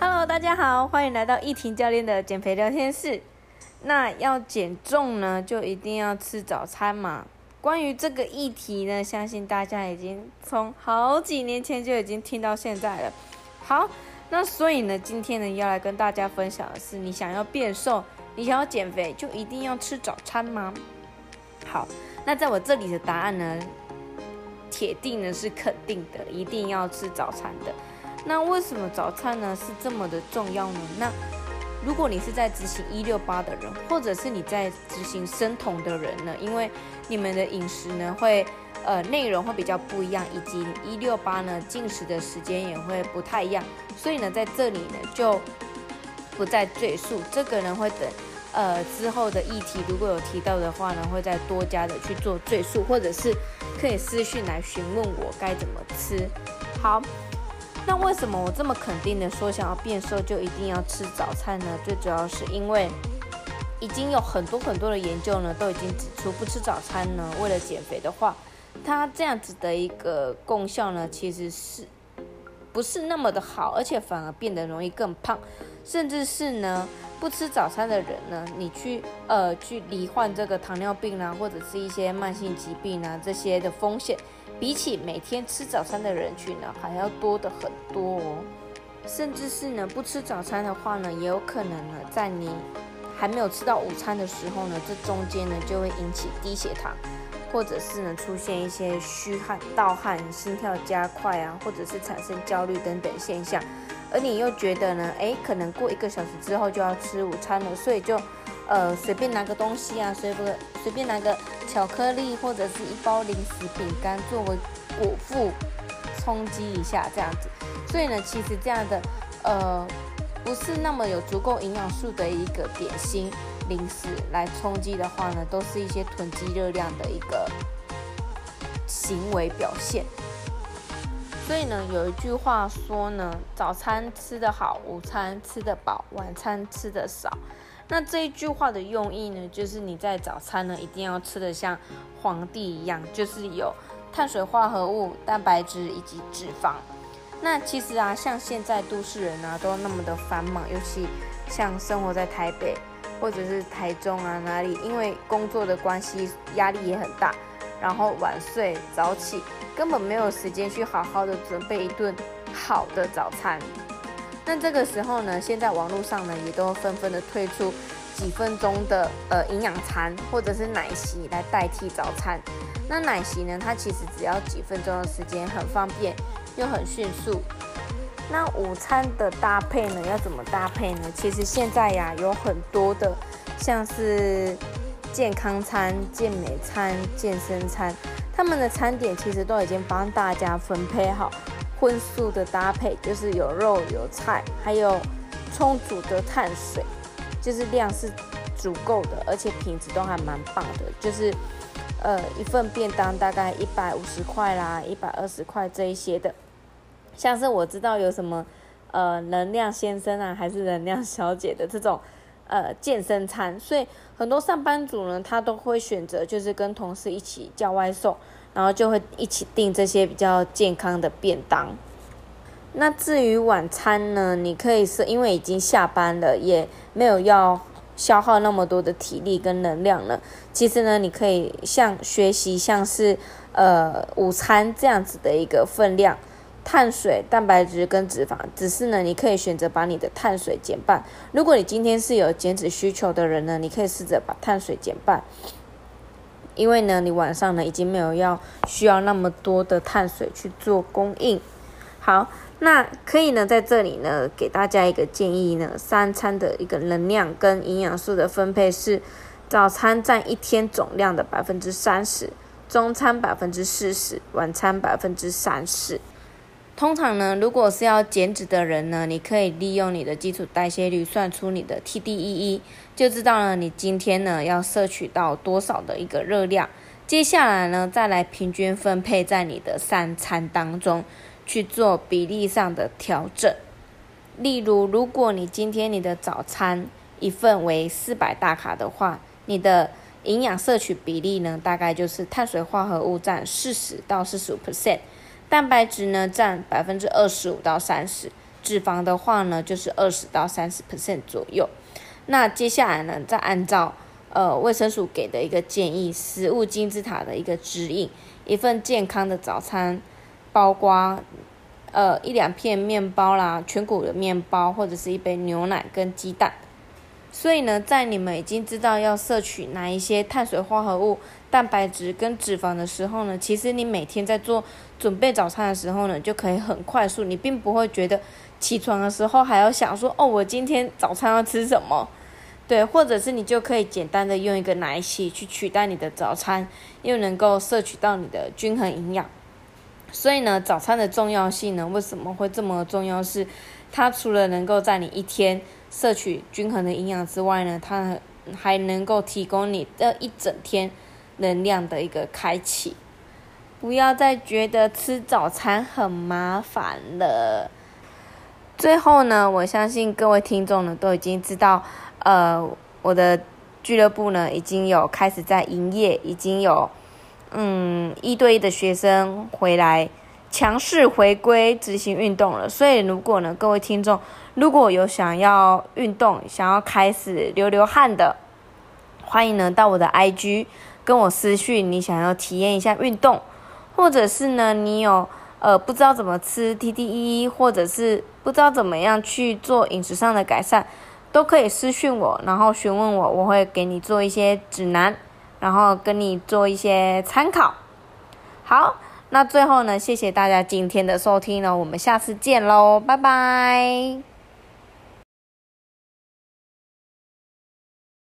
Hello，大家好，欢迎来到易婷教练的减肥聊天室。那要减重呢，就一定要吃早餐嘛。关于这个议题呢，相信大家已经从好几年前就已经听到现在了。好，那所以呢，今天呢要来跟大家分享的是，你想要变瘦，你想要减肥，就一定要吃早餐吗？好，那在我这里的答案呢，铁定呢是肯定的，一定要吃早餐的。那为什么早餐呢是这么的重要呢？那如果你是在执行一六八的人，或者是你在执行生酮的人呢？因为你们的饮食呢会呃内容会比较不一样，以及一六八呢进食的时间也会不太一样，所以呢在这里呢就不再赘述。这个呢会等呃之后的议题如果有提到的话呢，会再多加的去做赘述，或者是可以私讯来询问我该怎么吃。好。那为什么我这么肯定的说想要变瘦就一定要吃早餐呢？最主要是因为已经有很多很多的研究呢，都已经指出不吃早餐呢，为了减肥的话，它这样子的一个功效呢，其实是不是那么的好，而且反而变得容易更胖，甚至是呢不吃早餐的人呢，你去呃去罹患这个糖尿病啊，或者是一些慢性疾病啊这些的风险。比起每天吃早餐的人群呢，还要多的很多哦。甚至是呢，不吃早餐的话呢，也有可能呢，在你还没有吃到午餐的时候呢，这中间呢就会引起低血糖，或者是呢出现一些虚汗、盗汗、心跳加快啊，或者是产生焦虑等等现象。而你又觉得呢，哎，可能过一个小时之后就要吃午餐了，所以就。呃，随便拿个东西啊，随不随便拿个巧克力或者是一包零食饼干作为果腹冲击一下这样子，所以呢，其实这样的呃不是那么有足够营养素的一个点心零食来冲击的话呢，都是一些囤积热量的一个行为表现。所以呢，有一句话说呢，早餐吃得好，午餐吃得饱，晚餐吃得少。那这一句话的用意呢，就是你在早餐呢一定要吃的像皇帝一样，就是有碳水化合物、蛋白质以及脂肪。那其实啊，像现在都市人啊都那么的繁忙，尤其像生活在台北或者是台中啊哪里，因为工作的关系压力也很大，然后晚睡早起，根本没有时间去好好的准备一顿好的早餐。那这个时候呢，现在网络上呢也都纷纷的推出几分钟的呃营养餐或者是奶昔来代替早餐。那奶昔呢，它其实只要几分钟的时间，很方便又很迅速。那午餐的搭配呢，要怎么搭配呢？其实现在呀有很多的，像是健康餐、健美餐、健身餐，他们的餐点其实都已经帮大家分配好。荤素的搭配就是有肉有菜，还有充足的碳水，就是量是足够的，而且品质都还蛮棒的。就是呃一份便当大概一百五十块啦，一百二十块这一些的。像是我知道有什么呃能量先生啊，还是能量小姐的这种呃健身餐，所以很多上班族呢，他都会选择就是跟同事一起叫外送。然后就会一起订这些比较健康的便当。那至于晚餐呢，你可以是因为已经下班了，也没有要消耗那么多的体力跟能量了。其实呢，你可以像学习像是呃午餐这样子的一个分量，碳水、蛋白质跟脂肪。只是呢，你可以选择把你的碳水减半。如果你今天是有减脂需求的人呢，你可以试着把碳水减半。因为呢，你晚上呢已经没有要需要那么多的碳水去做供应。好，那可以呢在这里呢给大家一个建议呢，三餐的一个能量跟营养素的分配是：早餐占一天总量的百分之三十，中餐百分之四十，晚餐百分之三十。通常呢，如果是要减脂的人呢，你可以利用你的基础代谢率算出你的 TDEE，就知道了你今天呢要摄取到多少的一个热量。接下来呢，再来平均分配在你的三餐当中去做比例上的调整。例如，如果你今天你的早餐一份为四百大卡的话，你的营养摄取比例呢，大概就是碳水化合物占四十到四十五 percent。蛋白质呢占百分之二十五到三十，脂肪的话呢，就是二十到三十 percent 左右。那接下来呢，再按照呃卫生署给的一个建议，食物金字塔的一个指引，一份健康的早餐，包括呃一两片面包啦，全谷的面包，或者是一杯牛奶跟鸡蛋。所以呢，在你们已经知道要摄取哪一些碳水化合物、蛋白质跟脂肪的时候呢，其实你每天在做准备早餐的时候呢，就可以很快速，你并不会觉得起床的时候还要想说，哦，我今天早餐要吃什么？对，或者是你就可以简单的用一个奶昔去取代你的早餐，又能够摄取到你的均衡营养。所以呢，早餐的重要性呢，为什么会这么重要？是它除了能够在你一天摄取均衡的营养之外呢，它还能够提供你这一整天能量的一个开启。不要再觉得吃早餐很麻烦了。最后呢，我相信各位听众呢都已经知道，呃，我的俱乐部呢已经有开始在营业，已经有。嗯，一对一的学生回来强势回归执行运动了，所以如果呢，各位听众如果有想要运动、想要开始流流汗的，欢迎呢到我的 IG 跟我私讯，你想要体验一下运动，或者是呢你有呃不知道怎么吃 TDE，或者是不知道怎么样去做饮食上的改善，都可以私讯我，然后询问我，我会给你做一些指南。然后跟你做一些参考。好，那最后呢，谢谢大家今天的收听了，我们下次见喽，拜拜。